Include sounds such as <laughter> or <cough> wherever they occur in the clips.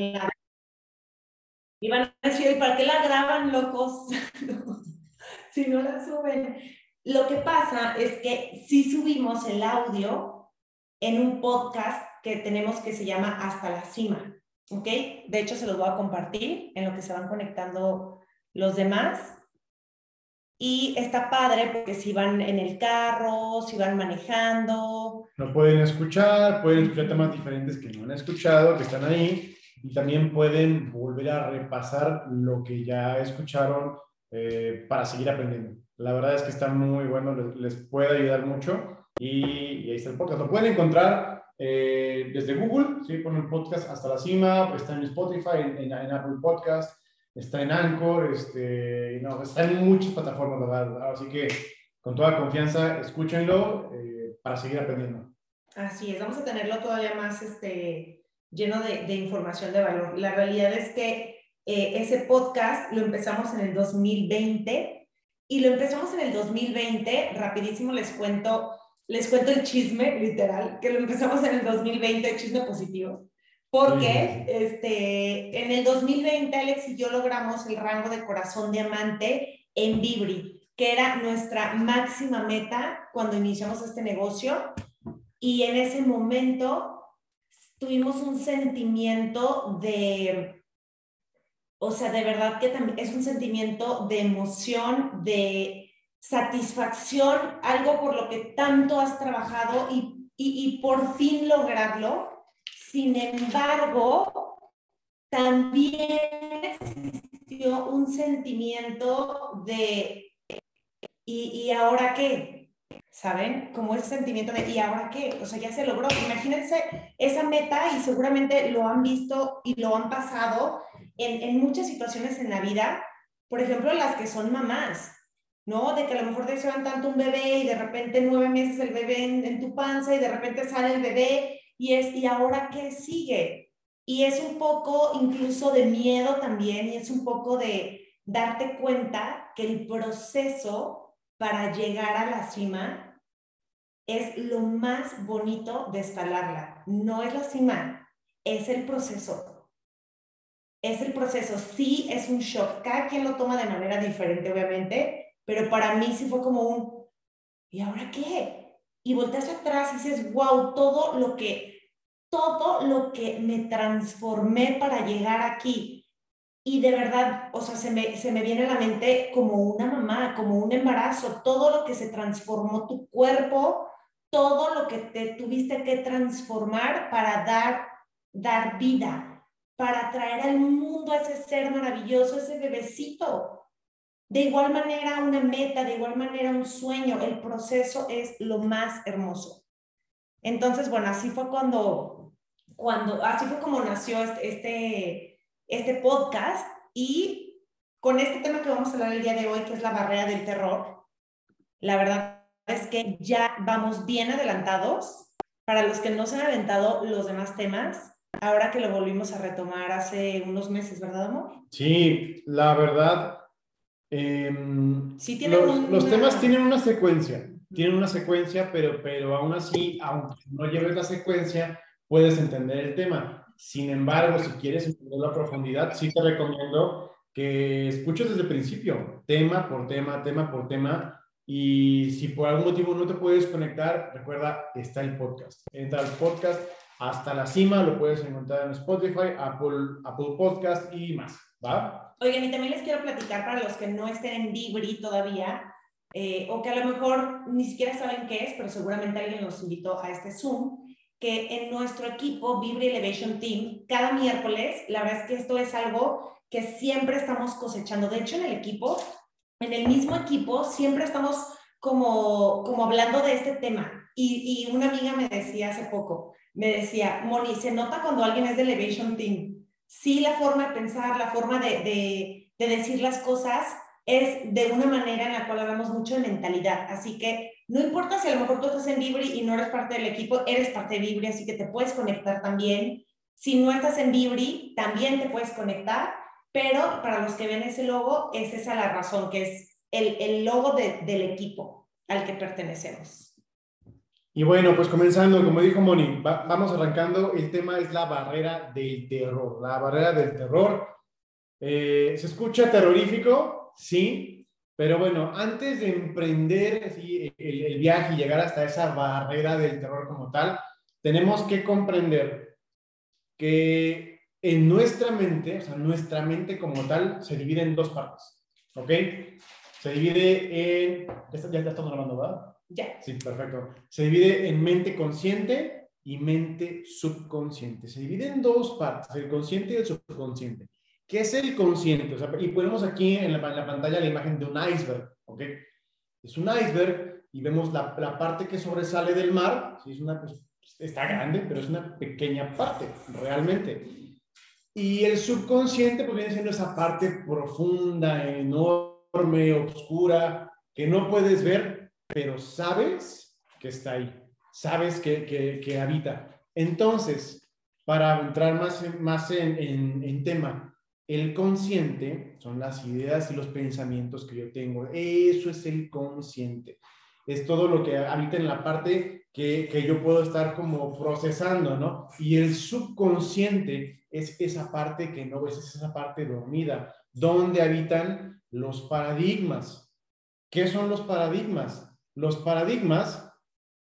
lado. Y van a decir, ¿para qué la graban, locos? <laughs> si no la suben. Lo que pasa es que sí subimos el audio en un podcast que tenemos que se llama Hasta la Cima. ¿Ok? De hecho, se los voy a compartir en lo que se van conectando los demás. Y está padre porque si van en el carro, si van manejando. Lo pueden escuchar, pueden escuchar temas diferentes que no han escuchado, que están ahí. Y también pueden volver a repasar lo que ya escucharon eh, para seguir aprendiendo. La verdad es que está muy bueno, les, puede ayudar mucho. Y, ahí está el podcast. Lo pueden encontrar eh, desde Google, ¿sí? ponen podcast hasta la cima, está en Spotify, en, Apple Podcast está en Anchor, este, no, está en muchas plataformas, ¿verdad? Así que con toda confianza, escúchenlo eh, para seguir aprendiendo. Así es, vamos a tenerlo todavía más este, lleno de, de información de valor. La realidad es que eh, ese podcast lo empezamos en el 2020 y lo empezamos en el 2020, rapidísimo les cuento, les cuento el chisme, literal, que lo empezamos en el 2020, el chisme positivo. Porque este, en el 2020 Alex y yo logramos el rango de corazón diamante en Vibri, que era nuestra máxima meta cuando iniciamos este negocio. Y en ese momento tuvimos un sentimiento de, o sea, de verdad que también es un sentimiento de emoción, de satisfacción, algo por lo que tanto has trabajado y, y, y por fin lograrlo sin embargo, también existió un sentimiento de, ¿y, ahora qué? ¿Saben? Como ese sentimiento de, ¿y ahora qué? O sea, ya se logró. Imagínense esa meta y seguramente lo han visto y lo han pasado en, en muchas situaciones en la vida. Por ejemplo, las que son mamás, ¿no? De que a lo mejor desean tanto un bebé y de repente nueve meses el bebé en, en, tu panza y de repente sale el bebé y es, ¿y ahora qué sigue? Y es un poco incluso de miedo también y es un poco de darte cuenta que el proceso para llegar a la cima es lo más bonito de escalarla. No es la cima, es el proceso. Es el proceso. Sí, es un shock. Cada quien lo toma de manera diferente, obviamente, pero para mí sí fue como un, ¿y ahora qué? Y volteas atrás y dices, wow, todo lo que todo lo que me transformé para llegar aquí. Y de verdad, o sea, se me, se me viene a la mente como una mamá, como un embarazo, todo lo que se transformó tu cuerpo, todo lo que te tuviste que transformar para dar, dar vida, para traer al mundo a ese ser maravilloso, ese bebecito. De igual manera, una meta, de igual manera, un sueño, el proceso es lo más hermoso. Entonces, bueno, así fue cuando cuando, así fue como nació este, este, este podcast y con este tema que vamos a hablar el día de hoy, que es la barrera del terror, la verdad es que ya vamos bien adelantados. Para los que no se han aventado los demás temas, ahora que lo volvimos a retomar hace unos meses, ¿verdad, amor? Sí, la verdad. Em, sí los, los temas tienen una secuencia, tienen una secuencia, pero, pero aún así, aunque no lleves la secuencia, puedes entender el tema. Sin embargo, si quieres entender la profundidad, sí te recomiendo que escuches desde el principio, tema por tema, tema por tema. Y si por algún motivo no te puedes conectar, recuerda, está el podcast. Entra al podcast hasta la cima, lo puedes encontrar en Spotify, Apple, Apple Podcast y más. ¿Va? Oigan, y también les quiero platicar para los que no estén en Vibri todavía, eh, o que a lo mejor ni siquiera saben qué es, pero seguramente alguien los invitó a este Zoom que en nuestro equipo Vibri Elevation Team, cada miércoles, la verdad es que esto es algo que siempre estamos cosechando. De hecho, en el equipo, en el mismo equipo, siempre estamos como, como hablando de este tema. Y, y una amiga me decía hace poco, me decía, Moni, se nota cuando alguien es de Elevation Team. Sí, la forma de pensar, la forma de, de, de decir las cosas es de una manera en la cual hablamos mucho de mentalidad. Así que no importa si a lo mejor tú estás en Vibri y no eres parte del equipo, eres parte de Vibri, así que te puedes conectar también. Si no estás en Vibri, también te puedes conectar, pero para los que ven ese logo, es esa la razón, que es el, el logo del equipo al que pertenecemos. Y bueno, pues comenzando, como dijo Moni, vamos arrancando. El tema es la barrera del terror. La barrera del terror. Eh, ¿Se escucha terrorífico? Sí. Pero bueno, antes de emprender el, el viaje y llegar hasta esa barrera del terror como tal, tenemos que comprender que en nuestra mente, o sea, nuestra mente como tal, se divide en dos partes. ¿Ok? Se divide en... Ya, ya estamos grabando, ¿verdad? Ya. Sí, perfecto. Se divide en mente consciente y mente subconsciente. Se divide en dos partes, el consciente y el subconsciente. ¿Qué es el consciente? O sea, y ponemos aquí en la, pantalla la imagen de un iceberg, ¿ok? Es un iceberg y vemos la, la parte que sobresale del mar. Sí, es una, pues, está grande, pero es una pequeña parte, realmente. Y el subconsciente pues viene siendo esa parte profunda, enorme oscura, que no puedes ver, pero sabes que está ahí, sabes que, que, habita. Entonces, para entrar más, más en, en, en, tema, el consciente son las ideas y los pensamientos que yo tengo. Eso es el consciente. Es todo lo que habita en la parte que, que yo puedo estar como procesando, ¿no? Y el subconsciente es esa parte que no ves, es esa parte dormida, donde habitan los paradigmas. ¿Qué son los paradigmas? Los paradigmas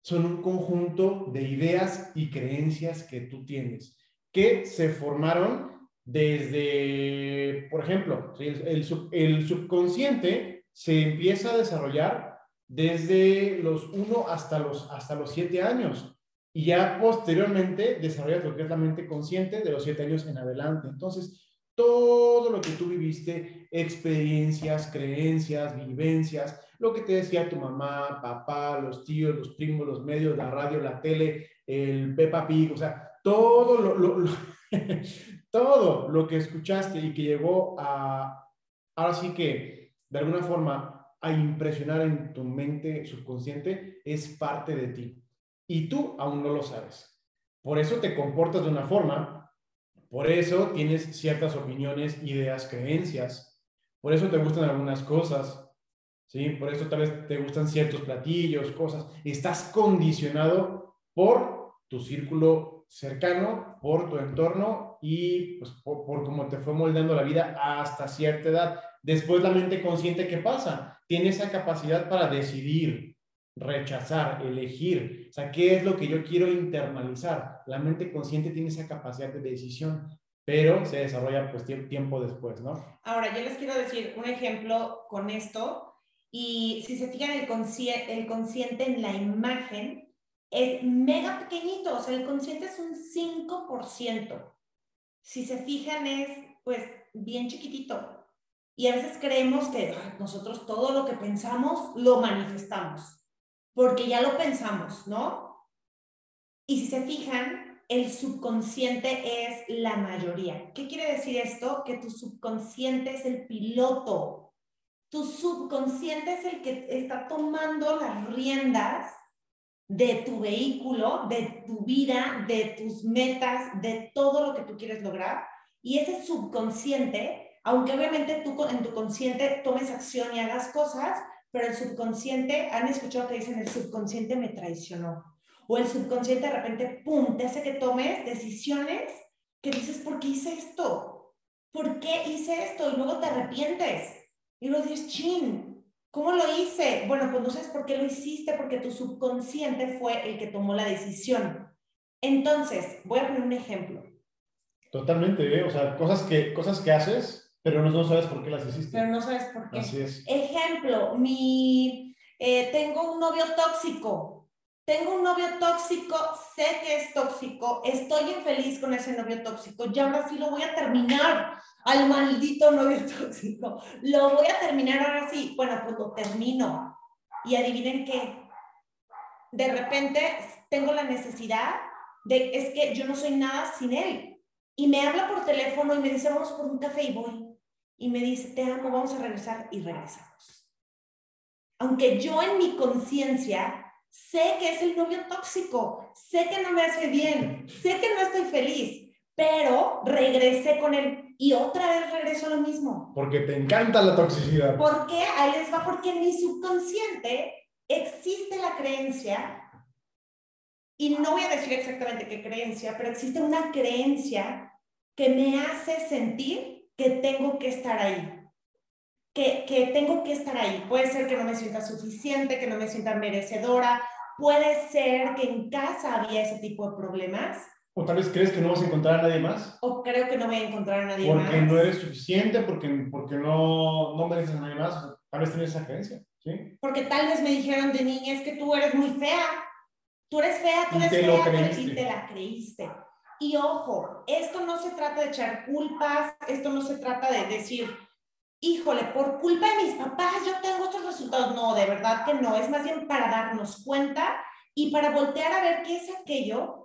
son un conjunto de ideas y creencias que tú tienes, que se formaron desde, por ejemplo, el, subconsciente se empieza a desarrollar desde los 1 hasta los, hasta los 7 años y ya posteriormente desarrollas lo que consciente de los 7 años en adelante. Entonces, todo lo que tú viviste, experiencias, creencias, vivencias, lo que te decía tu mamá, papá, los tíos, los primos, los medios, la radio, la tele, el Peppa Pig, o sea, todo lo, <laughs> todo lo que escuchaste y que llegó a, ahora sí que, de alguna forma, a impresionar en tu mente subconsciente, es parte de ti. Y tú aún no lo sabes. Por eso te comportas de una forma por eso tienes ciertas opiniones, ideas, creencias. Por eso te gustan algunas cosas. ¿sí? Por eso tal vez te gustan ciertos platillos, cosas. Estás condicionado por tu círculo cercano, por tu entorno y pues, por, por cómo te fue moldeando la vida hasta cierta edad. Después la mente consciente, ¿qué pasa? Tiene esa capacidad para decidir, rechazar, elegir. O sea, ¿qué es lo que yo quiero internalizar? La mente consciente tiene esa capacidad de decisión, pero se desarrolla pues tiempo después, ¿no? Ahora, yo les quiero decir un ejemplo con esto. Y si se fijan, el, consciente, el consciente en la imagen es mega pequeñito, o sea, el consciente es un 5%. Si se fijan, es pues bien chiquitito. Y a veces creemos que nosotros todo lo que pensamos lo manifestamos porque ya lo pensamos, ¿no? Y si se fijan, el subconsciente es la mayoría. ¿Qué quiere decir esto? Que tu subconsciente es el piloto. Tu subconsciente es el que está tomando las riendas de tu vehículo, de tu vida, de tus metas, de todo lo que tú quieres lograr. Y ese subconsciente, aunque obviamente tú en tu consciente tomes acción y hagas cosas, pero el subconsciente, han escuchado que dicen el subconsciente me traicionó. O el subconsciente de repente, ¡pum!, te hace que tomes decisiones que dices, ¿por qué hice esto? ¿Por qué hice esto? Y luego te arrepientes. Y luego dices, chin, ¿cómo lo hice? Bueno, pues no sabes por qué lo hiciste, porque tu subconsciente fue el que tomó la decisión. Entonces, voy a poner un ejemplo. Totalmente, ¿eh? o sea, cosas que, cosas que haces pero no, sabes por qué las hiciste. Pero no sabes por qué. Así es. Ejemplo, mi, eh, tengo un novio tóxico. Tengo un novio tóxico, sé que es tóxico, estoy infeliz con ese novio tóxico, ya ahora sí lo voy a terminar al maldito novio tóxico. Lo voy a terminar ahora sí. Bueno, pues lo termino. Y adivinen qué. De repente tengo la necesidad de, es que yo no soy nada sin él. Y me habla por teléfono y me dice, vamos por un café y voy y me dice, te amo, vamos a regresar y regresamos. Aunque yo en mi conciencia sé que es el novio tóxico, sé que no me hace bien, sé que no estoy feliz, pero regresé con él y otra vez regreso a lo mismo. Porque te encanta la toxicidad. ¿Por qué? Ahí les va, porque en mi subconsciente existe la creencia y no voy a decir exactamente qué creencia, pero existe una creencia que me hace sentir que tengo que estar ahí. Que, que tengo que estar ahí. Puede ser que no me sienta suficiente, que no me sienta merecedora. Puede ser que en casa había ese tipo de problemas. O tal vez crees que no vas a encontrar a nadie más. O creo que no voy a encontrar a nadie más. Porque no eres suficiente, porque, porque no, no mereces a nadie más. Tal vez tienes esa creencia. ¿sí? Porque tal vez me dijeron de niña es que tú eres muy fea. Tú eres fea, tú eres fea, y te la creíste. Y ojo, esto no se trata de echar culpas, esto no se trata de decir, híjole, por culpa de mis papás yo tengo estos resultados. No, de verdad que no, es más bien para darnos cuenta y para voltear a ver qué es aquello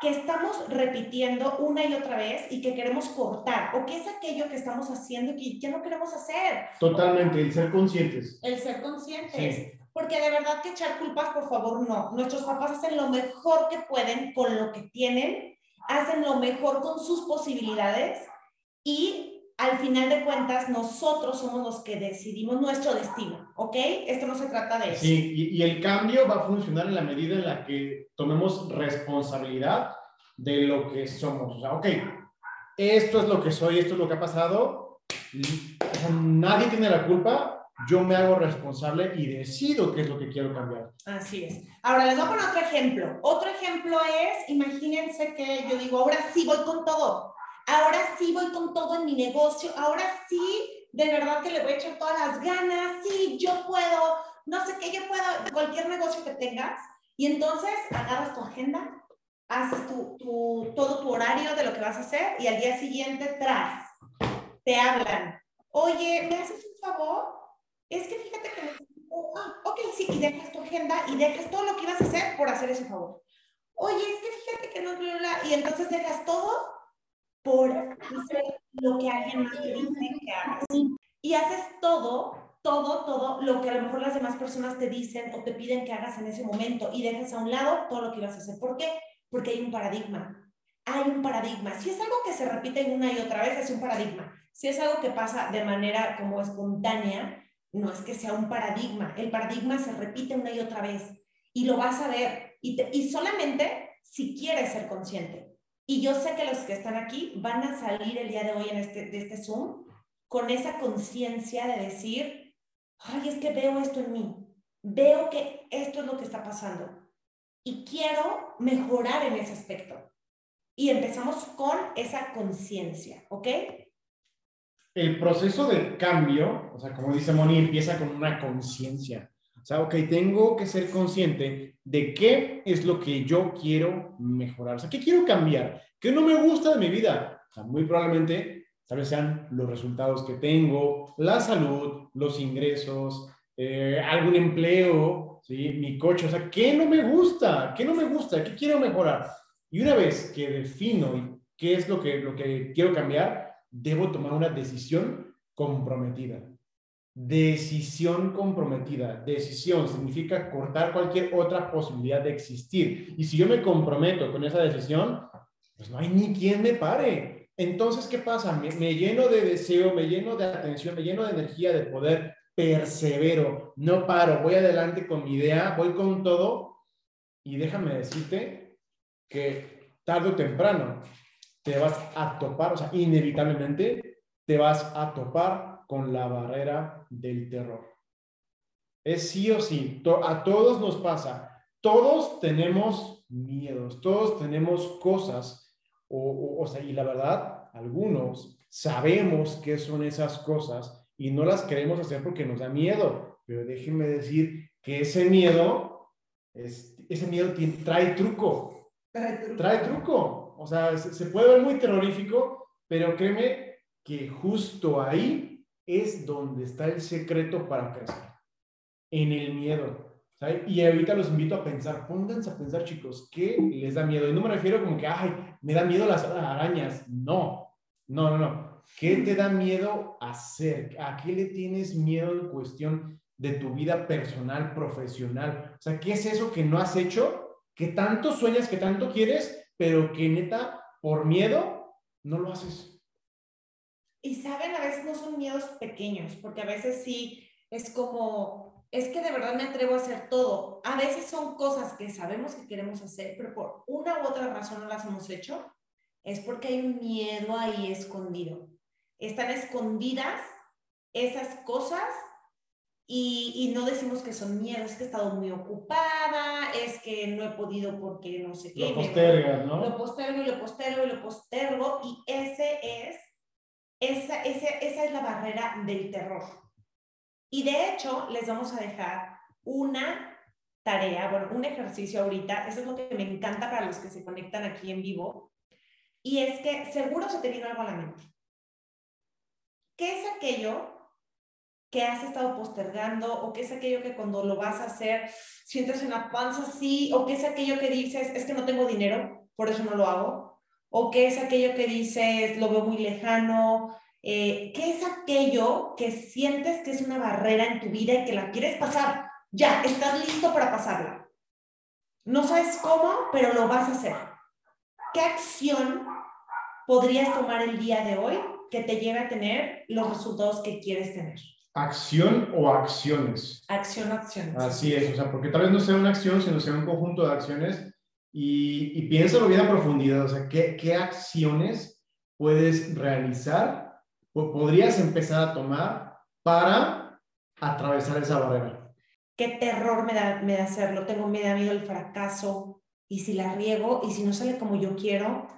que estamos repitiendo una y otra vez y que queremos cortar, o qué es aquello que estamos haciendo que ya no queremos hacer. Totalmente, el ser conscientes. El ser conscientes. Porque de verdad que echar culpas, por favor, no. Nuestros papás hacen lo mejor que pueden con lo que tienen, hacen lo mejor con sus posibilidades y al final de cuentas nosotros somos los que decidimos nuestro destino, ¿ok? Esto no se trata de eso. Sí, y, y el cambio va a funcionar en la medida en la que tomemos responsabilidad de lo que somos. O sea, ok, esto es lo que soy, esto es lo que ha pasado. Nadie tiene la culpa, yo me hago responsable y decido qué es lo que quiero cambiar. Así es. Ahora les voy a poner otro ejemplo. Otro ejemplo es, imagínense que yo digo, ahora sí voy con todo. Ahora sí voy con todo en mi negocio. Ahora sí, de verdad que le voy a echar todas las ganas. Sí, yo puedo. No sé qué, yo puedo. Cualquier negocio que tengas. Y entonces agarras tu agenda, haces tu, tu, todo tu horario de lo que vas a hacer y al día siguiente tras. Te hablan. Oye, ¿me haces un favor? es que fíjate que necesito, ah, ok, sí, y dejas tu agenda y dejas todo lo que ibas a hacer por hacer ese favor. Oye, es que fíjate que no, y entonces dejas todo por hacer lo que alguien más te dice que hagas. Y haces todo, todo, todo lo que a lo mejor las demás personas te dicen o te piden que hagas en ese momento y dejas a un lado todo lo que ibas a hacer. ¿Por qué? Porque hay un paradigma. Hay un paradigma. Si es algo que se repite una y otra vez, es un paradigma. Si es algo que pasa de manera como espontánea, no es que sea un paradigma, el paradigma se repite una y otra vez y lo vas a ver y, y solamente si quieres ser consciente. Y yo sé que los que están aquí van a salir el día de hoy en este, de este Zoom con esa conciencia de decir, ay, es que veo esto en mí, veo que esto es lo que está pasando y quiero mejorar en ese aspecto. Y empezamos con esa conciencia, ¿ok? el proceso de cambio, o sea, como dice Moni, empieza con una conciencia. O sea, ok, tengo que ser consciente de qué es lo que yo quiero mejorar. O sea, ¿qué quiero cambiar? ¿Qué no me gusta de mi vida? O sea, muy probablemente, tal vez sean los resultados que tengo, la salud, los ingresos, eh, algún empleo, ¿sí? mi coche. O sea, ¿qué no me gusta? ¿Qué no me gusta? ¿Qué quiero mejorar? Y una vez que defino qué es lo que, lo que quiero cambiar, debo tomar una decisión comprometida. Decisión comprometida. Decisión significa cortar cualquier otra posibilidad de existir. Y si yo me comprometo con esa decisión, pues no hay ni quien me pare. Entonces, ¿qué pasa? Me, lleno de deseo, me lleno de atención, me lleno de energía, de poder, persevero, no paro, voy adelante con mi idea, voy con todo. Y déjame decirte que tarde o temprano te vas a topar, o sea, inevitablemente te vas a topar con la barrera del terror. Es sí o sí, a todos nos pasa, todos tenemos miedos, todos tenemos cosas, o, o, sea, y la verdad, algunos sabemos qué son esas cosas y no las queremos hacer porque nos da miedo, pero déjenme decir que ese miedo, es, ese miedo trae truco, trae truco. Trae truco o sea, se, puede ver muy terrorífico, pero créeme que justo ahí es donde está el secreto para crecer, en el miedo. Y ahorita los invito a pensar, pónganse a pensar, chicos, ¿qué les da miedo? Y no me refiero como que, ay, me da miedo las arañas. No, no, no, no. ¿Qué te da miedo hacer? ¿A qué le tienes miedo en cuestión de tu vida personal, profesional? O sea, ¿qué es eso que no has hecho? ¿Que tanto sueñas, que tanto quieres, pero que neta, por miedo, no lo haces. Y saben, a veces no son miedos pequeños, porque a veces sí es como, es que de verdad me atrevo a hacer todo. A veces son cosas que sabemos que queremos hacer, pero por una u otra razón no las hemos hecho. Es porque hay un miedo ahí escondido. Están escondidas esas cosas y, no decimos que son miedos, es que he estado muy ocupada, es que no he podido porque no sé qué. Lo postergas, ¿no? Lo postergo y lo postergo y lo postergo y ese es, esa, esa es la barrera del terror. Y de hecho, les vamos a dejar una tarea, bueno, un ejercicio ahorita, eso es lo que me encanta para los que se conectan aquí en vivo, y es que seguro se te vino algo a la mente. ¿Qué es aquello que has estado postergando o qué es aquello que cuando lo vas a hacer sientes en la panza así o qué es aquello que dices es que no tengo dinero, por eso no lo hago o qué es aquello que dices lo veo muy lejano, eh, qué es aquello que sientes que es una barrera en tu vida y que la quieres pasar. Ya, estás listo para pasarla. No sabes cómo, pero lo vas a hacer. ¿Qué acción podrías tomar el día de hoy que te lleve a tener los resultados que quieres tener? acción o acciones. Acción, acciones. Así es, o sea, porque tal vez no sea una acción, sino sea un conjunto de acciones y, y piénsalo bien a profundidad, o sea, ¿qué, qué acciones puedes realizar o podrías empezar a tomar para atravesar esa barrera? ¿Qué terror me da, me da hacerlo? Tengo me da miedo el fracaso y si la riego y si no sale como yo quiero.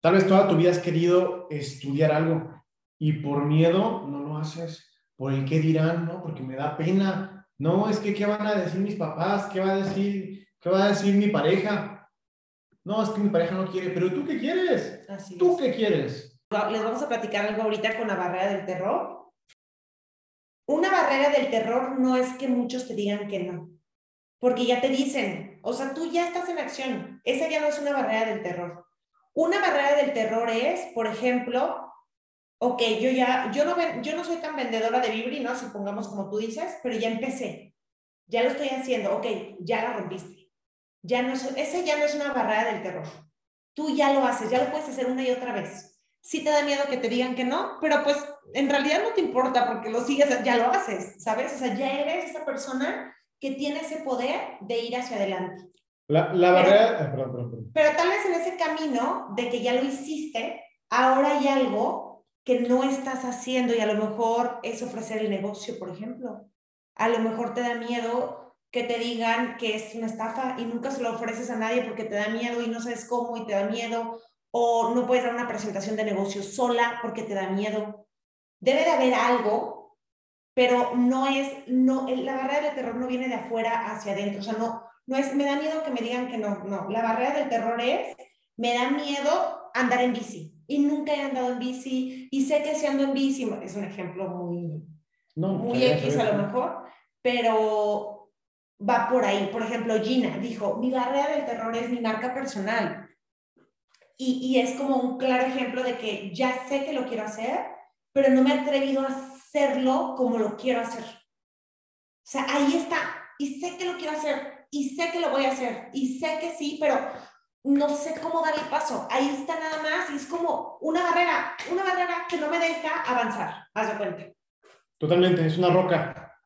Tal vez toda tu vida has querido estudiar algo y por miedo no lo haces por el qué dirán, ¿no? Porque me da pena. No, es que qué van a decir mis papás, qué va a decir, qué va a decir mi pareja. No, es que mi pareja no quiere, pero tú qué quieres? Así ¿Tú qué quieres? Les vamos a platicar algo ahorita con la barrera del terror. Una barrera del terror no es que muchos te digan que no, porque ya te dicen, o sea, tú ya estás en acción. Esa ya no es una barrera del terror. Una barrera del terror es, por ejemplo, ok, yo ya, yo no, yo no soy tan vendedora de Vibri, ¿no? Supongamos como tú dices, pero ya empecé, ya lo estoy haciendo, ok, ya la rompiste. Ya no es, ese ya no es una barrera del terror. Tú ya lo haces, ya lo puedes hacer una y otra vez. Sí te da miedo que te digan que no, pero pues en realidad no te importa porque lo sigues, ya lo haces, ¿sabes? O sea, ya eres esa persona que tiene ese poder de ir hacia adelante. La, la barrera, ah, perdón, perdón, perdón. pero tal vez en ese camino de que ya lo hiciste, ahora hay algo que no estás haciendo y a lo mejor es ofrecer el negocio, por ejemplo. A lo mejor te da miedo que te digan que es una estafa y nunca se lo ofreces a nadie porque te da miedo y no sabes cómo y te da miedo o no puedes dar una presentación de negocio sola porque te da miedo. Debe de haber algo, pero no es, no, la barrera del terror no viene de afuera hacia adentro, o sea, no, no es, me da miedo que me digan que no, no, la barrera del terror es, me da miedo andar en bici y nunca he andado en bici y sé que si ando en bici, es un ejemplo muy, muy X a lo mejor, pero va por ahí. Por ejemplo, Gina dijo, mi barrera del terror es mi marca personal. Y, y es como un claro ejemplo de que ya sé que lo quiero hacer, pero no me he atrevido a hacerlo como lo quiero hacer. O sea, ahí está. Y sé que lo quiero hacer, y sé que lo voy a hacer, y sé que sí, pero no sé cómo dar el paso. Ahí está nada más y es como una barrera, una barrera que no me deja avanzar. Haz de cuenta. Totalmente, es una roca.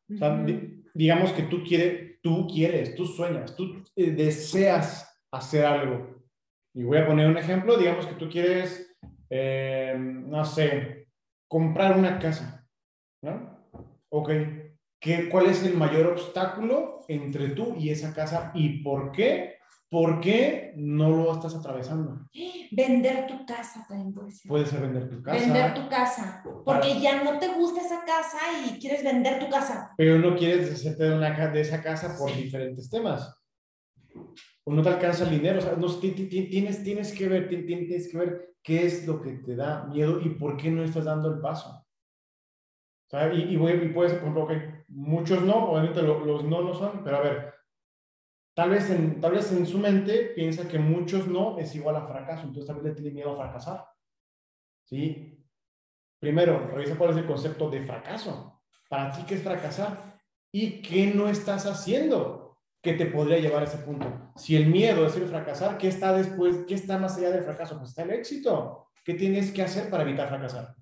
digamos que tú quieres, tú quieres, tú sueñas, tú eh, deseas hacer algo. Y voy a poner un ejemplo, digamos que tú quieres, eh, no sé, comprar una casa. ¿no? Ok, ¿Qué, ¿cuál es el mayor obstáculo entre tú y esa casa y por qué ¿Por qué no lo estás atravesando? Vender tu casa también puede ser. Puede ser vender tu casa. Vender tu casa. Porque ya no te gusta esa casa y quieres vender tu casa. Pero no quieres deshacerte de, una, de esa casa por diferentes temas. O no te alcanza el dinero. O sea, no, tienes, tienes, que ver, tienes que ver qué es lo que te da miedo y por qué no estás dando el paso. O sea, y, y, voy, y puede ser, por ejemplo, que muchos no, obviamente los, los no no son, pero a ver, Tal vez, en, tal vez en su mente piensa que muchos no es igual a fracaso, entonces vez le tiene miedo a fracasar. ¿Sí? Primero, revisa cuál es el concepto de fracaso. Para ti, ¿qué es fracasar? ¿Y qué no estás haciendo que te podría llevar a ese punto? Si el miedo es el fracasar, ¿qué está después? ¿Qué está más allá del fracaso? Pues está el éxito. ¿Qué tienes que hacer para evitar fracasar?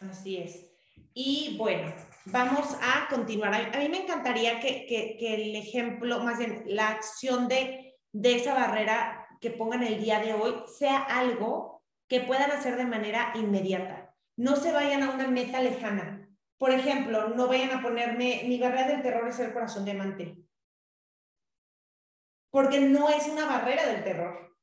Así es. Y bueno, vamos a continuar. A, mí me encantaría que, que, el ejemplo, más bien la acción de, de esa barrera que pongan el día de hoy sea algo que puedan hacer de manera inmediata. No se vayan a una meta lejana. Por ejemplo, no vayan a ponerme, mi barrera del terror es el corazón diamante. Porque no es una barrera del terror.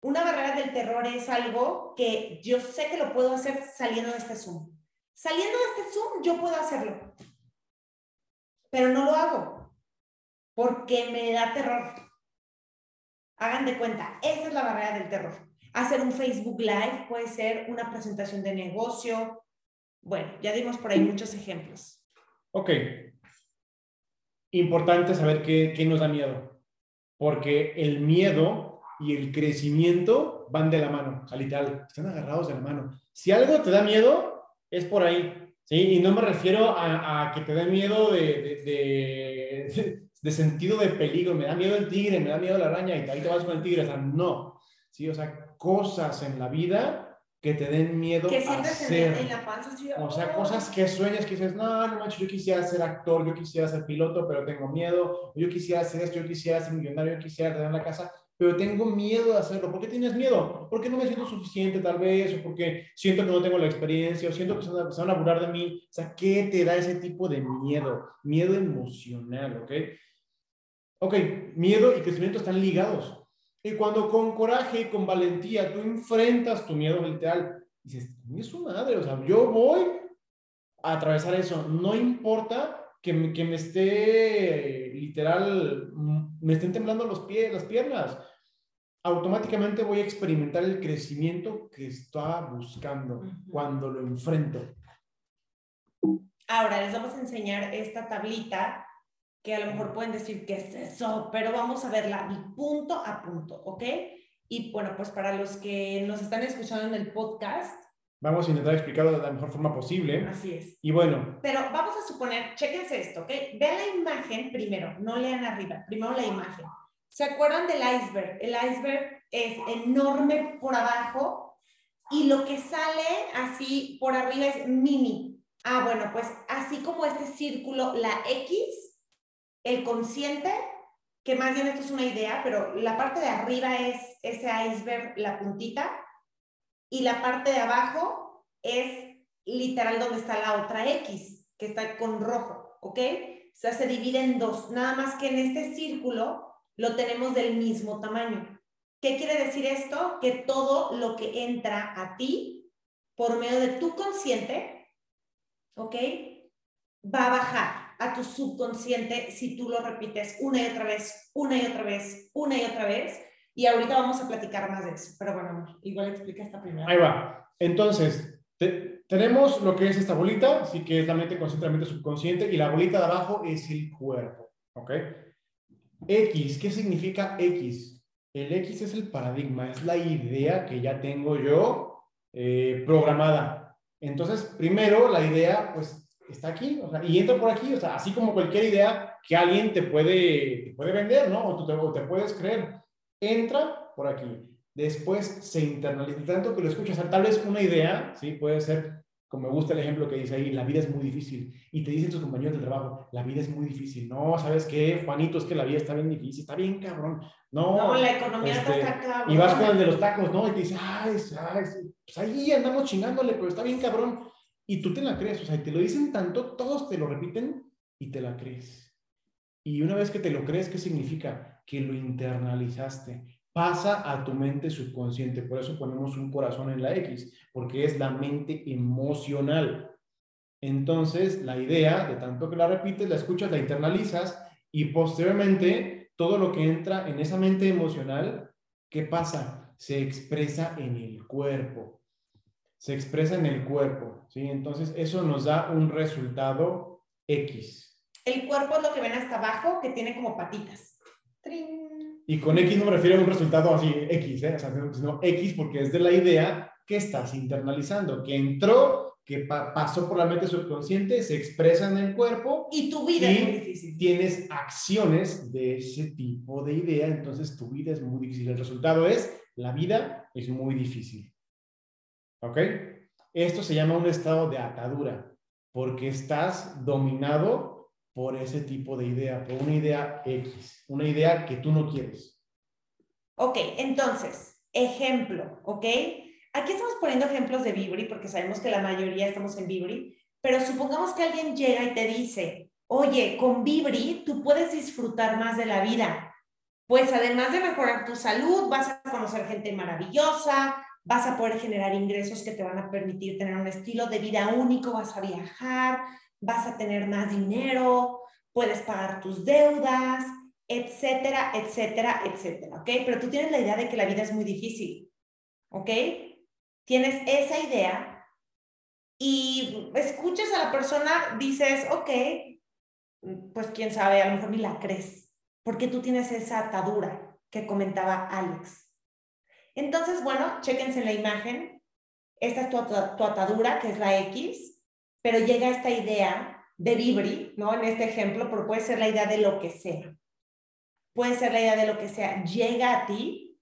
Una barrera del terror es algo que yo sé que lo puedo hacer saliendo de este Zoom. Saliendo de este Zoom, yo puedo hacerlo. Pero no lo hago. Porque me da terror. Hagan de cuenta, esa es la barrera del terror. Hacer un Facebook Live puede ser una presentación de negocio. Bueno, ya dimos por ahí muchos ejemplos. Ok. Importante saber qué, qué nos da miedo. Porque el miedo y el crecimiento van de la mano, literal, están agarrados de la mano. Si algo te da miedo, es por ahí, ¿sí? Y no me refiero a, que te dé miedo de, de, <laughs> de, sentido de peligro, me da miedo el tigre, me da miedo la araña y ahí te vas con el tigre, o sea, no, ¿sí? O sea, cosas en la vida que te den miedo que a hacer. En la panza, o sea, cosas que sueñas que dices, no, no manches, yo quisiera ser actor, yo quisiera ser piloto, pero tengo miedo, yo quisiera hacer esto, yo quisiera ser millonario, yo quisiera tener la casa, pero tengo miedo de hacerlo. ¿Por qué tienes miedo? Porque no me siento suficiente tal vez, o porque siento que no tengo la experiencia, o siento que se van a burlar de mí. ¿qué te da ese tipo de miedo? Miedo emocional, ¿ok? Ok, miedo y crecimiento están ligados. Y cuando con coraje y con valentía tú enfrentas tu miedo literal, dices, es su madre, o sea, yo voy a atravesar eso. No importa que me, que me esté literal, me estén temblando los pies, las piernas. Automáticamente voy a experimentar el crecimiento que estaba buscando cuando lo enfrento. Ahora les vamos a enseñar esta tablita que a lo mejor pueden decir que es eso, pero vamos a verla punto a punto, ¿ok? Y bueno, pues para los que nos están escuchando en el podcast, Vamos a intentar explicarlo de la mejor forma posible. Así es. Y bueno. Pero vamos a suponer, chéquense esto, ¿ok? Vean la imagen primero, no lean arriba, primero la imagen. ¿Se acuerdan del iceberg? El iceberg es enorme por abajo y lo que sale así por arriba es mini. Ah, bueno, pues así como este círculo, la X, el consciente, que más bien esto es una idea, pero la parte de arriba es ese iceberg, la puntita, y la parte de abajo es literal donde está la otra X, que está con rojo, ¿ok? O sea, se divide en dos, nada más que en este círculo lo tenemos del mismo tamaño. ¿Qué quiere decir esto? Que todo lo que entra a ti por medio de tu consciente, ¿ok? Va a bajar a tu subconsciente si tú lo repites una y otra vez, una y otra vez, una y otra vez, y ahorita vamos a platicar más de eso. Pero bueno, igual explica esta primera. Ahí va. Entonces, tenemos lo que es esta bolita, así que es la mente consciente, la mente subconsciente, y la bolita de abajo es el cuerpo. ¿Ok? X, ¿qué significa X? El X es el paradigma, es la idea que ya tengo yo eh, programada. Entonces, primero la idea, pues, está aquí, o sea, y entra por aquí, o sea, así como cualquier idea que alguien te puede, te puede vender, ¿no? O tú te, o te puedes creer entra por aquí, después se internaliza, tanto que lo escuchas, tal vez una idea, ¿sí? Puede ser, como me gusta el ejemplo que dice ahí, la vida es muy difícil, y te dicen tus compañeros de trabajo, la vida es muy difícil, no, ¿sabes qué, Juanito? Es que la vida está bien difícil, está bien cabrón, no. No, la economía está este, cabrón. Y vas con el de los tacos, ¿no? Y te dice, ay, ay, pues ahí andamos chingándole, pero está bien cabrón. Y tú te la crees, o sea, te lo dicen tanto, todos te lo repiten y te la crees. Y una vez que te lo crees, ¿qué significa? Que lo internalizaste. Pasa a tu mente subconsciente. Por eso ponemos un corazón en la X, porque es la mente emocional. Entonces, la idea, de tanto que la repites, la escuchas, la internalizas y posteriormente todo lo que entra en esa mente emocional, ¿qué pasa? Se expresa en el cuerpo. Se expresa en el cuerpo, ¿sí? Entonces, eso nos da un resultado X. El cuerpo es lo que ven hasta abajo, que tiene como patitas. Y con X no me refiero a un resultado así X, ¿eh? o sea, sino X porque es de la idea que estás internalizando, que entró, que pasó por la mente subconsciente, se expresa en el cuerpo. Y tu vida es muy difícil. Tienes acciones de ese tipo de idea, entonces tu vida es muy difícil. El resultado es, la vida es muy difícil. ¿Ok? Esto se llama un estado de atadura porque estás dominado por ese tipo de idea, por una idea X, una idea que tú no quieres. Ok, entonces, ejemplo, ¿ok? Aquí estamos poniendo ejemplos de Vibri porque sabemos que la mayoría estamos en Vibri, pero supongamos que alguien llega y te dice, oye, con Vibri tú puedes disfrutar más de la vida. Pues además de mejorar tu salud, vas a conocer gente maravillosa, vas a poder generar ingresos que te van a permitir tener un estilo de vida único, vas a viajar, vas a tener más dinero, puedes pagar tus deudas, etcétera, etcétera, etcétera, ¿ok? Pero tú tienes la idea de que la vida es muy difícil, ¿ok? Tienes esa idea y escuchas a la persona, dices, ok, pues quién sabe, a lo mejor ni la crees, porque tú tienes esa atadura que comentaba Alex. Entonces, bueno, chéquense la imagen. Esta es tu, atadura, que es la X, pero llega esta idea de Vibri, ¿no? En este ejemplo, pero puede ser la idea de lo que sea. Puede ser la idea de lo que sea. Llega a ti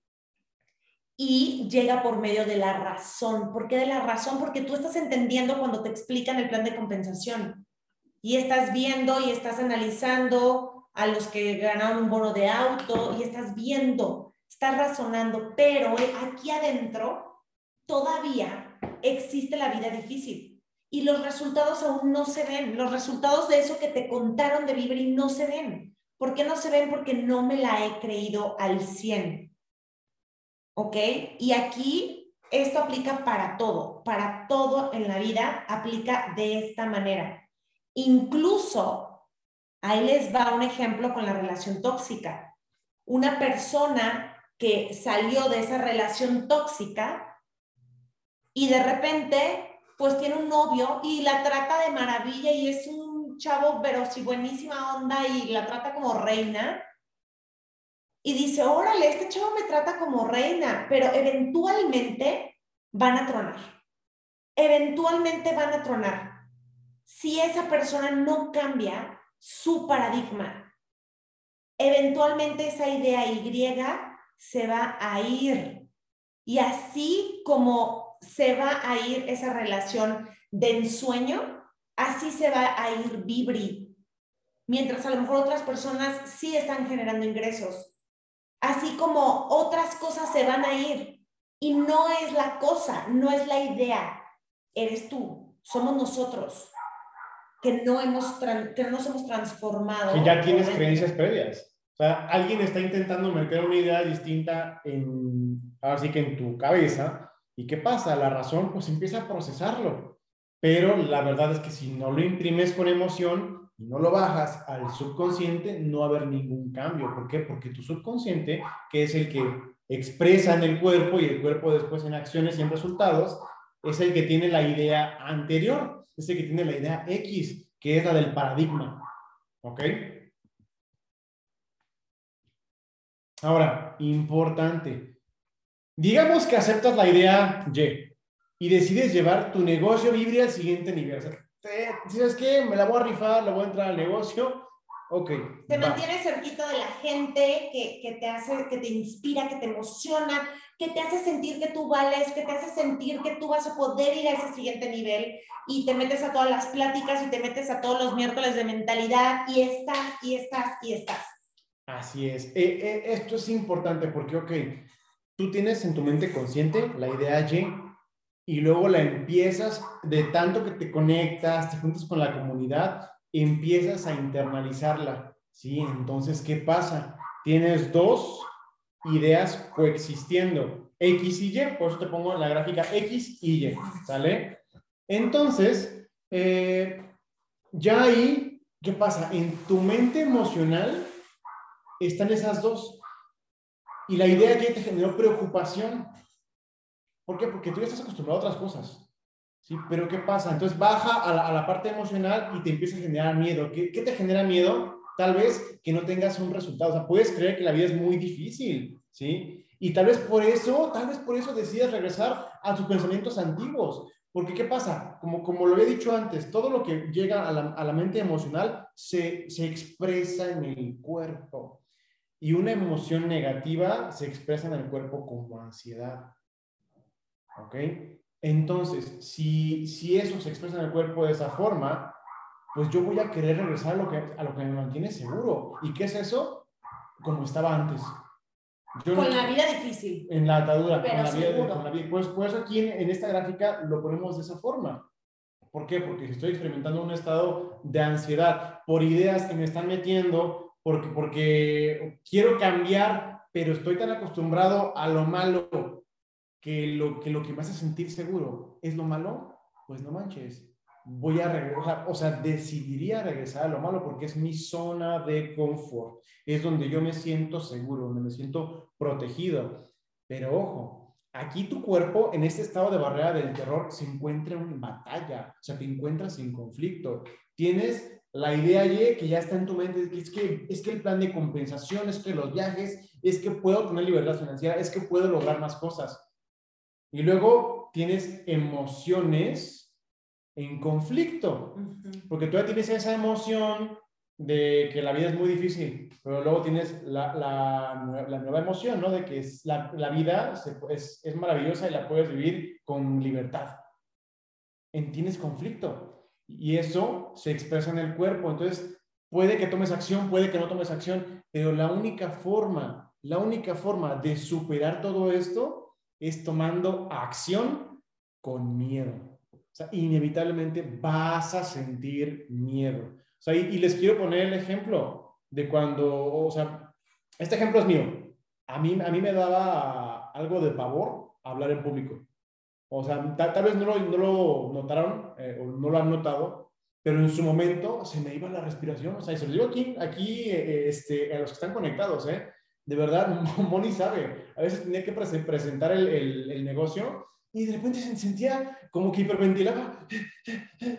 y llega por medio de la razón. ¿Por qué de la razón? Porque tú estás entendiendo cuando te explican el plan de compensación y estás viendo y estás analizando a los que ganaron un bono de auto y estás viendo estás razonando, pero aquí adentro todavía existe la vida difícil y los resultados aún no se ven. Los resultados de eso que te contaron de Vibri no se ven. ¿Por qué no se ven? Porque no me la he creído al 100. ¿Ok? Y aquí esto aplica para todo, para todo en la vida aplica de esta manera. Incluso, ahí les va un ejemplo con la relación tóxica. Una persona que salió de esa relación tóxica y de repente pues tiene un novio y la trata de maravilla y es un chavo pero sí buenísima onda y la trata como reina y dice, órale, este chavo me trata como reina, pero eventualmente van a tronar. Eventualmente van a tronar. Si esa persona no cambia su paradigma, eventualmente esa idea Y se va a ir. Y así como se va a ir esa relación de ensueño, así se va a ir Vibri. Mientras a lo mejor otras personas sí están generando ingresos. Así como otras cosas se van a ir. Y no es la cosa, no es la idea. Eres tú, somos nosotros que no, hemos que no nos hemos transformado. Que ya tienes creencias previas. O sea, alguien está intentando meter una idea distinta en, así que en tu cabeza. ¿Y qué pasa? La razón pues empieza a procesarlo. Pero la verdad es que si no lo imprimes con emoción y no lo bajas al subconsciente, no va a haber ningún cambio. ¿Por qué? Porque tu subconsciente, que es el que expresa en el cuerpo y el cuerpo después en acciones y en resultados, es el que tiene la idea anterior, es el que tiene la idea X, que es la del paradigma. ¿Ok? Ahora, importante. Digamos que aceptas la idea Y y decides llevar tu negocio Vibri al siguiente nivel. O ¿sabes qué? Me la voy a rifar, la voy a entrar al negocio. Ok. Te mantienes cerquita de la gente que, que, te hace, que te inspira, que te emociona, que te hace sentir que tú vales, que te hace sentir que tú vas a poder ir a ese siguiente nivel y te metes a todas las pláticas y te metes a todos los miércoles de mentalidad y estás, y estás, y estás. Así es. Eh, eh, esto es importante porque, ok, tú tienes en tu mente consciente la idea Y y luego la empiezas, de tanto que te conectas, te juntas con la comunidad, empiezas a internalizarla, ¿sí? Entonces, ¿qué pasa? Tienes dos ideas coexistiendo, X y Y, por eso te pongo la gráfica X y Y, ¿sale? Entonces, eh, ya ahí, ¿qué pasa? En tu mente emocional, están esas dos. Y la idea que te generó preocupación. ¿Por qué? Porque tú ya estás acostumbrado a otras cosas. ¿sí? Pero ¿qué pasa? Entonces baja a la, parte emocional y te empieza a generar miedo. ¿Qué, ¿Qué, te genera miedo? Tal vez que no tengas un resultado. O sea, puedes creer que la vida es muy difícil, ¿sí? Y tal vez por eso, tal vez por eso decides regresar a tus pensamientos antiguos. Porque ¿qué pasa? Como, como lo he dicho antes, todo lo que llega a la, mente emocional se expresa en el cuerpo. Y una emoción negativa se expresa en el cuerpo como ansiedad. ¿Ok? Entonces, si, si eso se expresa en el cuerpo de esa forma, pues yo voy a querer regresar a lo que, a lo que me mantiene seguro. ¿Y qué es eso? Como estaba antes. con la vida difícil. En la atadura, con la, vida, con la vida. Pues, pues aquí en, en, esta gráfica lo ponemos de esa forma. ¿Por qué? Porque estoy experimentando un estado de ansiedad por ideas que me están metiendo, porque, porque quiero cambiar, pero estoy tan acostumbrado a lo malo que lo, que lo que me hace sentir seguro es lo malo, pues no manches. Voy a regresar, o sea, decidiría regresar a lo malo porque es mi zona de confort. Es donde yo me siento seguro, donde me siento protegido. Pero ojo, aquí tu cuerpo en este estado de barrera del terror se encuentra en batalla, o sea, te encuentras en conflicto. Tienes la idea Y que ya está en tu mente, es que, es que el plan de compensación, es que los viajes, es que puedo tener libertad financiera, es que puedo lograr más cosas. Y luego tienes emociones en conflicto, porque ya tienes esa emoción de que la vida es muy difícil, pero luego tienes la, la, la nueva emoción, ¿no? De que es la, la vida es, es, maravillosa y la puedes vivir con libertad. En, tienes conflicto y eso se expresa en el cuerpo. Entonces, puede que tomes acción, puede que no tomes acción, pero la única forma, la única forma de superar todo esto es tomando acción con miedo. O sea, inevitablemente vas a sentir miedo. O sea, y, les quiero poner el ejemplo de cuando, o sea, este ejemplo es mío. A mí, a mí me daba algo de pavor hablar en público. O sea, tal, vez no lo, no lo notaron eh, o no lo han notado, pero en su momento se me iba la respiración. O sea, y se lo digo aquí, aquí eh, este, a los que están conectados, ¿eh? de verdad, <laughs> Moni sabe. A veces tenía que presentar el, el, negocio y de repente se sentía como que hiperventilaba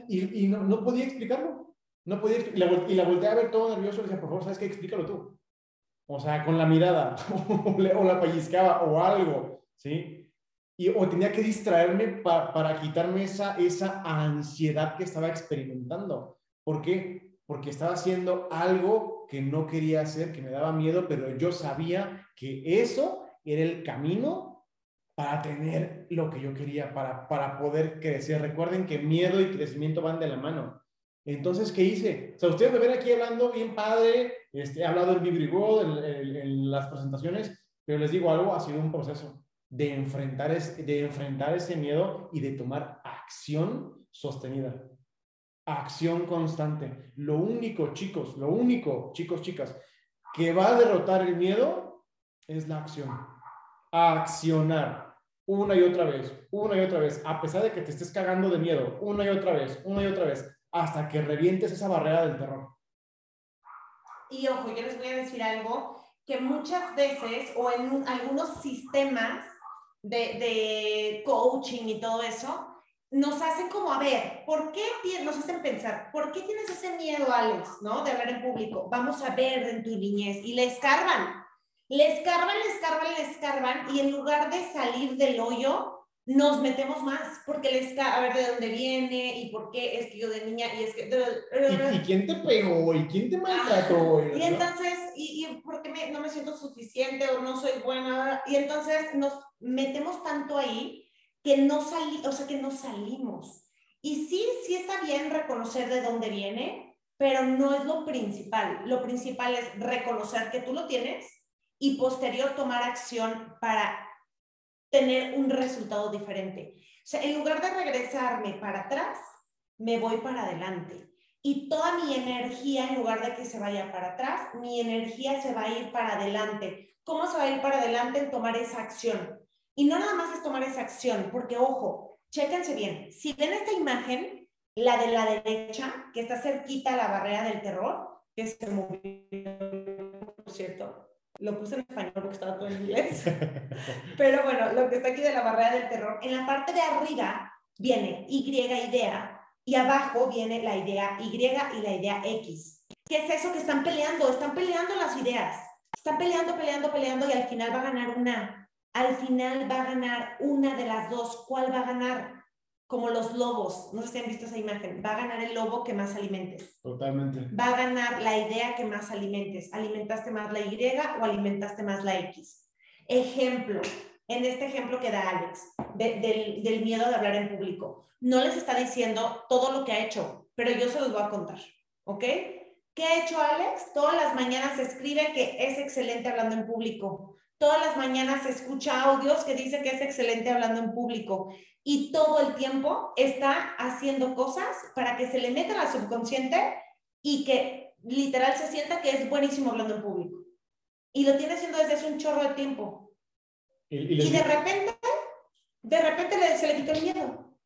y, y no, no, podía explicarlo. No podía, y, la, y la volteé a ver todo nervioso y le decía, por favor, ¿sabes qué? Explícalo tú. O sea, con la mirada, <laughs> o, la pellizcaba, o algo, ¿sí? O tenía que distraerme para quitarme esa, esa ansiedad que estaba experimentando. ¿Por qué? Porque estaba haciendo algo que no quería hacer, que me daba miedo, pero yo sabía que eso era el camino para tener lo que yo quería, para, para poder crecer. Recuerden que miedo y crecimiento van de la mano. Entonces, ¿qué hice? O sea, ustedes me ven aquí hablando bien padre, este, he hablado en Vibrigo, en, en, las presentaciones, pero les digo algo, ha sido un proceso de enfrentar, de enfrentar ese miedo y de tomar acción sostenida acción constante. Lo único, chicos, lo único, chicos, chicas, que va a derrotar el miedo es la acción. Accionar una y otra vez, una y otra vez, a pesar de que te estés cagando de miedo, una y otra vez, una y otra vez, hasta que revientes esa barrera del terror. Y ojo, yo les voy a decir algo que muchas veces o en algunos sistemas de, coaching y todo eso, nos hacen como, a ver, ¿por qué nos hacen pensar, ¿por qué tienes ese miedo, Alex, ¿no? De hablar en público. Vamos a ver en tu niñez. Y le escarban, le escarban, le escarban, le escarban. Y en lugar de salir del hoyo, nos metemos más, porque les a ver de dónde viene y por qué es que yo de niña y es que... ¿Y, quién te pegó? ¿Y quién te maltrató? y entonces, ¿y, y por qué no me siento suficiente o no soy buena? Y entonces nos metemos tanto ahí que no, salí, o sea, que no salimos. Y sí, sí está bien reconocer de dónde viene, pero no es lo principal. Lo principal es reconocer que tú lo tienes y posterior tomar acción para tener un resultado diferente. O sea, en lugar de regresarme para atrás, me voy para adelante. Y toda mi energía, en lugar de que se vaya para atrás, mi energía se va a ir para adelante. ¿Cómo se va a ir para adelante en tomar esa acción? Y no nada más es tomar esa acción, porque ojo, chéquense bien, si ven esta imagen, la de la derecha, que está cerquita a la barrera del terror, que se movió, cierto, lo puse en español porque estaba todo en inglés, <laughs> pero bueno, lo que está aquí de la barrera del terror, en la parte de arriba viene Y idea y abajo viene la idea Y y la idea X. ¿Qué es eso que están peleando? Están peleando las ideas. Están peleando, peleando, peleando y al final va a ganar una al final va a ganar una de las dos. ¿Cuál va a ganar? Como los lobos, no sé si han visto esa imagen, va a ganar el lobo que más alimentes. Totalmente. Va a ganar la idea que más alimentes. ¿Alimentaste más la Y o alimentaste más la X? Ejemplo, en este ejemplo que da Alex, del, del miedo de hablar en público. No les está diciendo todo lo que ha hecho, pero yo se los voy a contar, ¿ok? ¿Qué ha hecho Alex? Todas las mañanas escribe que es excelente hablando en público. Todas las mañanas escucha audios que dice que es excelente hablando en público. Y todo el tiempo está haciendo cosas para que se le meta al subconsciente y que literal se sienta que es buenísimo hablando en público. Y lo tiene haciendo desde hace un chorro de tiempo. Y, de repente, de repente se le quitó el miedo.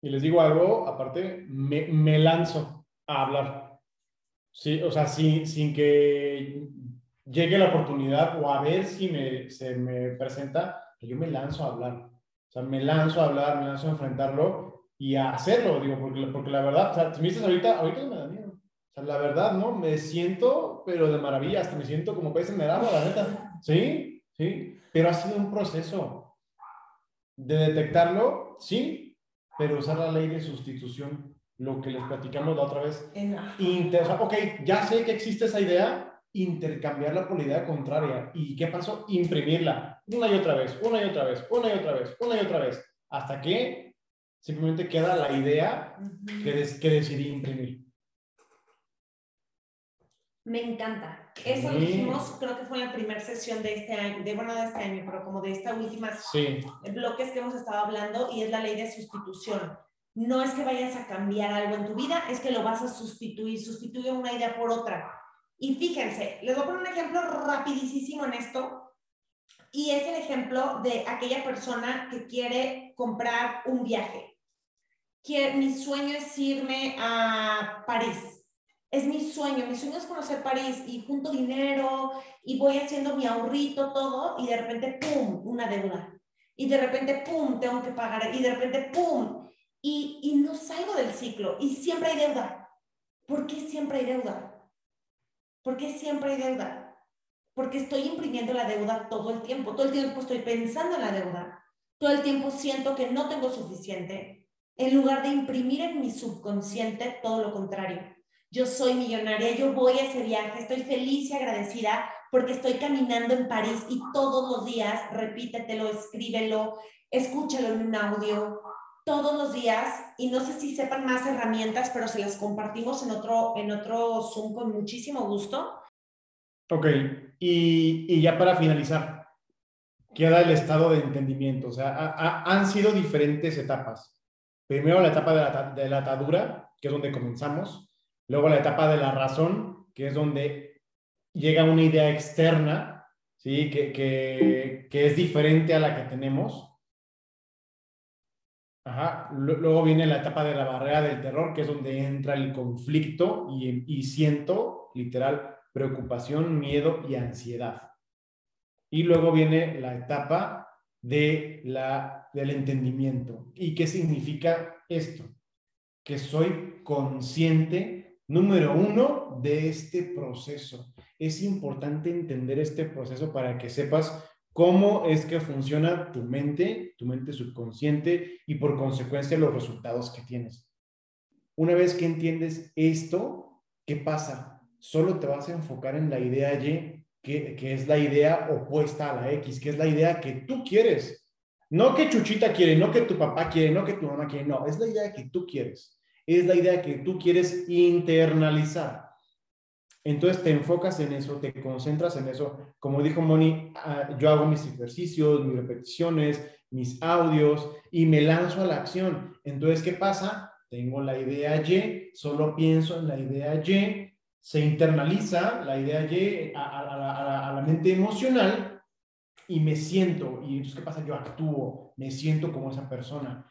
Y les digo algo, aparte, me, me lanzo a hablar Sí, o sea, sin, sin que llegue la oportunidad o a ver si me, se me presenta, yo me lanzo a hablar. O sea, me lanzo a hablar, me lanzo a enfrentarlo y a hacerlo, digo, porque, porque la verdad, o sea, si me dices ahorita, ahorita me da miedo. O sea, la verdad, ¿no? Me siento, pero de maravilla, hasta me siento como pez en el agua, la neta. Sí, sí, pero ha sido un proceso de detectarlo, sí, pero usar la ley de sustitución lo que les platicamos la otra vez. Inter, ok, ya sé que existe esa idea, intercambiarla por la idea contraria. ¿Y qué pasó? Imprimirla una y otra vez, una y otra vez, una y otra vez, una y otra vez, hasta que simplemente queda la idea que, que decidí imprimir. Me encanta. Eso lo dijimos, creo que fue en la primera sesión de este año, de bueno, de este año, pero como de esta última sí. bloques que hemos estado hablando, y es la ley de sustitución no es que vayas a cambiar algo en tu vida, es que lo vas a sustituir, sustituye una idea por otra. Y fíjense, les voy a poner un ejemplo rapidísimo en esto, y es el ejemplo de aquella persona que quiere comprar un viaje. Mi sueño es irme a París. Es mi sueño, mi sueño es conocer París y junto dinero y voy haciendo mi ahorrito, todo, y de repente, ¡pum!, una deuda. Y de repente, ¡pum!, tengo que pagar. Y de repente, ¡pum!, y, no salgo del ciclo y siempre hay deuda. ¿Por qué siempre hay deuda? ¿Por qué siempre hay deuda? Porque estoy imprimiendo la deuda todo el tiempo. Todo el tiempo estoy pensando en la deuda. Todo el tiempo siento que no tengo suficiente. En lugar de imprimir en mi subconsciente todo lo contrario. Yo soy millonaria, yo voy a ese viaje, estoy feliz y agradecida porque estoy caminando en París y todos los días repítetelo, escríbelo, escúchalo en un audio, todos los días y no sé si sepan más herramientas, pero se las compartimos en otro, en otro Zoom con muchísimo gusto. Ok, y, y ya para finalizar, queda el estado de entendimiento. O sea, han sido diferentes etapas. Primero la etapa de la, de la atadura, que es donde comenzamos. Luego la etapa de la razón, que es donde llega una idea externa, ¿sí? que, que, que es diferente a la que tenemos Ajá. Luego viene la etapa de la barrera del terror, que es donde entra el conflicto y, y siento, literal, preocupación, miedo y ansiedad. Y luego viene la etapa de la, del entendimiento. ¿Y qué significa esto? Que soy consciente, número uno, de este proceso. Es importante entender este proceso para que sepas cómo es que funciona tu mente, tu mente subconsciente y por consecuencia los resultados que tienes. Una vez que entiendes esto, ¿qué pasa? Solo te vas a enfocar en la idea Y, que, es la idea opuesta a la X, que es la idea que tú quieres. No que Chuchita quiere, no que tu papá quiere, no que tu mamá quiere, no, es la idea que tú quieres. Es la idea que tú quieres internalizar. Entonces te enfocas en eso, te concentras en eso. Como dijo Moni, ah, yo hago mis ejercicios, mis repeticiones, mis audios y me lanzo a la acción. Entonces, ¿qué pasa? Tengo la idea Y, solo pienso en la idea Y, se internaliza la idea Y a, la, mente emocional y me siento. Y entonces, ¿qué pasa? Yo actúo, me siento como esa persona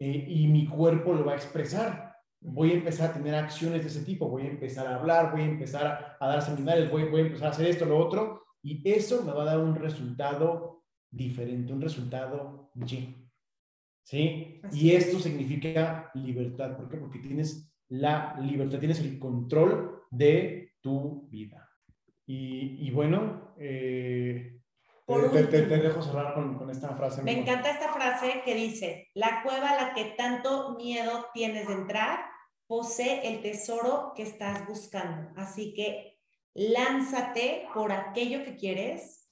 eh, y mi cuerpo lo va a expresar voy a empezar a tener acciones de ese tipo, voy a empezar a hablar, voy a empezar a, dar seminarios, voy, voy, a empezar a hacer esto, lo otro, y eso me va a dar un resultado diferente, un resultado Y. ¿Sí? y esto significa libertad. ¿Por qué? Porque tienes la libertad, tienes el control de tu vida. Y, y bueno, eh, te, te, dejo cerrar con, con esta frase. Me encanta esta frase que dice, la cueva a la que tanto miedo tienes de entrar posee el tesoro que estás buscando. Así que lánzate por aquello que quieres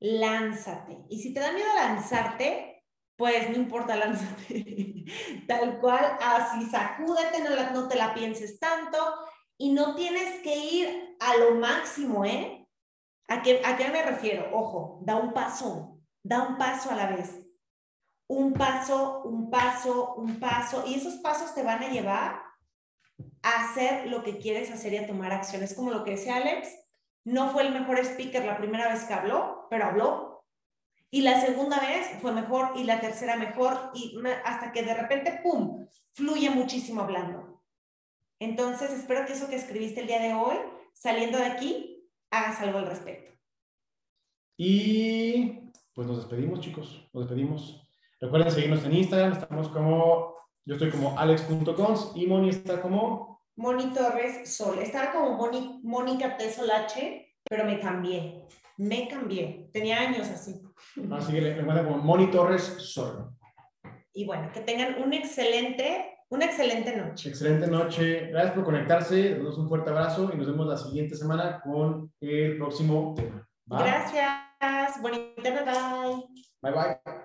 lánzate. Y si te da miedo lanzarte, pues no importa, <laughs> lánzate. Tal cual, así sacúdete, no, no te la pienses tanto y no tienes que ir a lo máximo, ¿eh? ¿A qué, ¿A qué me refiero? Ojo, da un paso, da un paso a la vez. Un paso, un paso, un paso. Y esos pasos te van a llevar hacer lo que quieres hacer y a tomar acciones. Como lo que decía Alex, no fue el mejor speaker la primera vez que habló, pero habló. Y la segunda vez fue mejor y la tercera mejor y hasta que de repente, ¡pum!, fluye muchísimo hablando. Entonces, espero que eso que escribiste el día de hoy, saliendo de aquí, hagas algo al respecto. Y pues nos despedimos, chicos. Nos despedimos. Recuerden seguirnos en Instagram. Estamos como, yo estoy como alex.cons y Moni está como... Moni Torres Sol. Estaba como Moni, Mónica Tesolache, pero me cambié. Me cambié. Tenía años así. Así que le encuentran como Moni Torres Sol. Y bueno, que tengan un excelente, una excelente noche. Excelente noche. Gracias por conectarse. Les un fuerte abrazo y nos vemos la siguiente semana con el próximo tema. Gracias. Bonita bye. Bye bye.